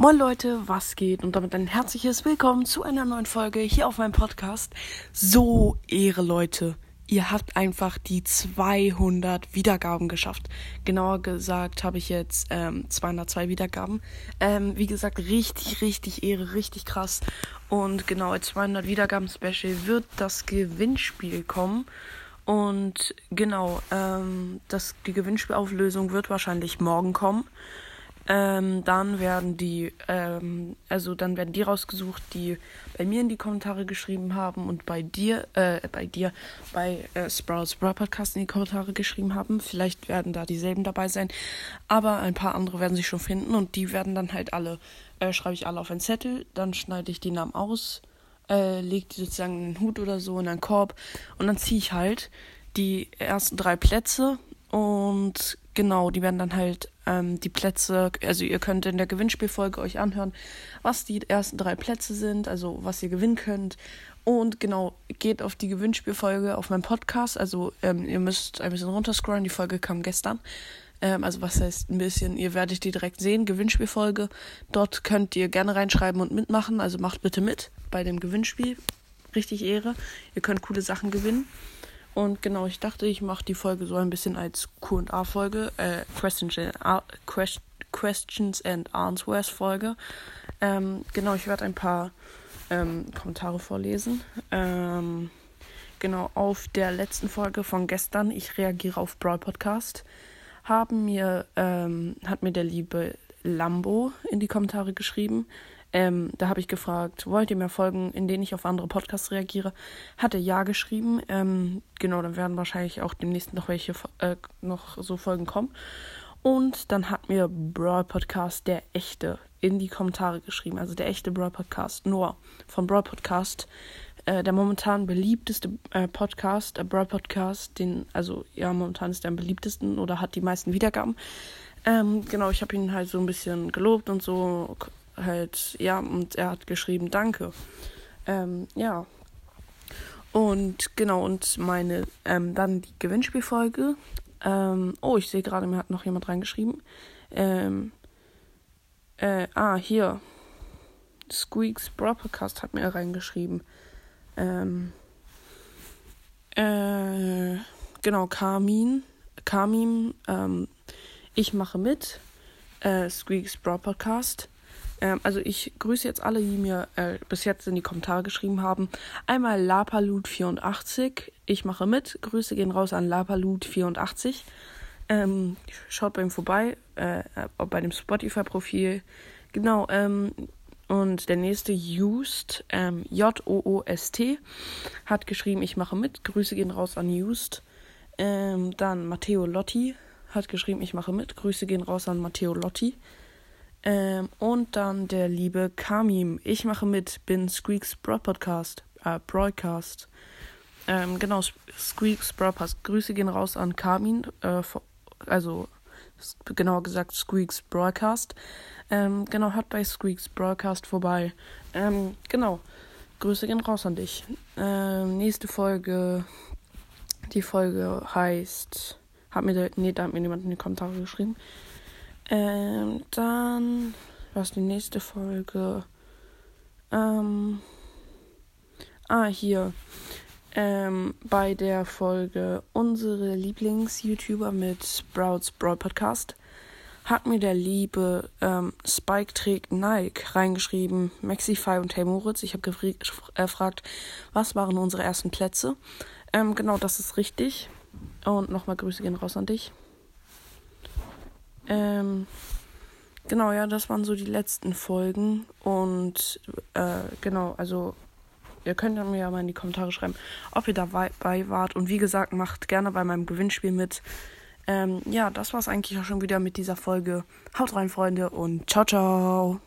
Moin Leute, was geht? Und damit ein herzliches Willkommen zu einer neuen Folge hier auf meinem Podcast. So Ehre Leute, ihr habt einfach die 200 Wiedergaben geschafft. Genauer gesagt habe ich jetzt ähm, 202 Wiedergaben. Ähm, wie gesagt, richtig, richtig Ehre, richtig krass. Und genau als 200 Wiedergaben Special wird das Gewinnspiel kommen. Und genau, ähm, das, die Gewinnspielauflösung wird wahrscheinlich morgen kommen. Ähm, dann werden die, ähm, also dann werden die rausgesucht, die bei mir in die Kommentare geschrieben haben und bei dir, äh, bei dir, bei äh, Sprouts Bra Podcast in die Kommentare geschrieben haben. Vielleicht werden da dieselben dabei sein, aber ein paar andere werden sich schon finden und die werden dann halt alle, äh, schreibe ich alle auf einen Zettel, dann schneide ich die Namen aus, äh, lege die sozusagen in einen Hut oder so in einen Korb und dann ziehe ich halt die ersten drei Plätze und genau, die werden dann halt ähm, die Plätze, also ihr könnt in der Gewinnspielfolge euch anhören, was die ersten drei Plätze sind, also was ihr gewinnen könnt. Und genau, geht auf die Gewinnspielfolge auf meinem Podcast. Also ähm, ihr müsst ein bisschen runterscrollen. Die Folge kam gestern. Ähm, also was heißt ein bisschen, ihr werdet die direkt sehen, Gewinnspielfolge. Dort könnt ihr gerne reinschreiben und mitmachen. Also macht bitte mit bei dem Gewinnspiel. Richtig Ehre. Ihr könnt coole Sachen gewinnen. Und genau, ich dachte, ich mache die Folge so ein bisschen als QA-Folge, äh, Questions, Questions and Answers Folge. Ähm, genau, ich werde ein paar ähm, Kommentare vorlesen. Ähm, genau, auf der letzten Folge von gestern, ich reagiere auf Brawl Podcast, haben mir, ähm, hat mir der liebe Lambo in die Kommentare geschrieben. Ähm, da habe ich gefragt, wollt ihr mehr Folgen, in denen ich auf andere Podcasts reagiere? Hat er ja geschrieben. Ähm, genau, dann werden wahrscheinlich auch demnächst noch welche äh, noch so Folgen kommen. Und dann hat mir Brawl Podcast der echte in die Kommentare geschrieben, also der echte Brawl Podcast, Noah von Brawl Podcast, äh, der momentan beliebteste äh, Podcast, der Brawl Podcast, den, also ja, momentan ist der am beliebtesten oder hat die meisten Wiedergaben. Ähm, genau, ich habe ihn halt so ein bisschen gelobt und so, halt, ja, und er hat geschrieben, danke. Ähm, ja. Und genau, und meine, ähm, dann die Gewinnspielfolge. Ähm, oh, ich sehe gerade, mir hat noch jemand reingeschrieben. Ähm, äh, ah, hier. Squeaks Broadcast hat mir reingeschrieben. Ähm, äh, genau, Carmin. Carmin, ähm, ich mache mit. Äh, Squeaks Broadcast. Ähm, also ich grüße jetzt alle, die mir äh, bis jetzt in die Kommentare geschrieben haben. Einmal Lapalut84, ich mache mit. Grüße gehen raus an Lapalut84. Ähm, schaut bei ihm vorbei, äh, bei dem Spotify-Profil. Genau, ähm, und der nächste Just, ähm, J-O-O-S-T, hat geschrieben, ich mache mit. Grüße gehen raus an Just. Ähm, dann Matteo Lotti hat geschrieben, ich mache mit. Grüße gehen raus an Matteo Lotti. Ähm, und dann der liebe Kamim. Ich mache mit, bin Squeaks Broad Podcast, äh, Broadcast. Ähm, genau, Squeaks Broadcast. Grüße gehen raus an Kamin, äh, also genauer gesagt Squeaks Broadcast. Ähm, genau, hört bei Squeaks Broadcast vorbei. Ähm, genau, Grüße gehen raus an dich. Ähm, nächste Folge, die Folge heißt, hat mir, nee, da hat mir jemand in die Kommentare geschrieben. Ähm, dann, was die nächste Folge? Ähm, ah, hier. Ähm, bei der Folge unsere Lieblings-YouTuber mit Sprouts Broad Podcast hat mir der liebe ähm, Spike trägt Nike reingeschrieben, Maxify und Hey Moritz. Ich habe gefragt, was waren unsere ersten Plätze. Ähm, genau, das ist richtig. Und nochmal Grüße gehen raus an dich. Ähm, genau, ja, das waren so die letzten Folgen. Und äh, genau, also ihr könnt mir ja mal in die Kommentare schreiben, ob ihr dabei wart. Und wie gesagt, macht gerne bei meinem Gewinnspiel mit. Ähm, ja, das war es eigentlich auch schon wieder mit dieser Folge. Haut rein, Freunde, und ciao, ciao.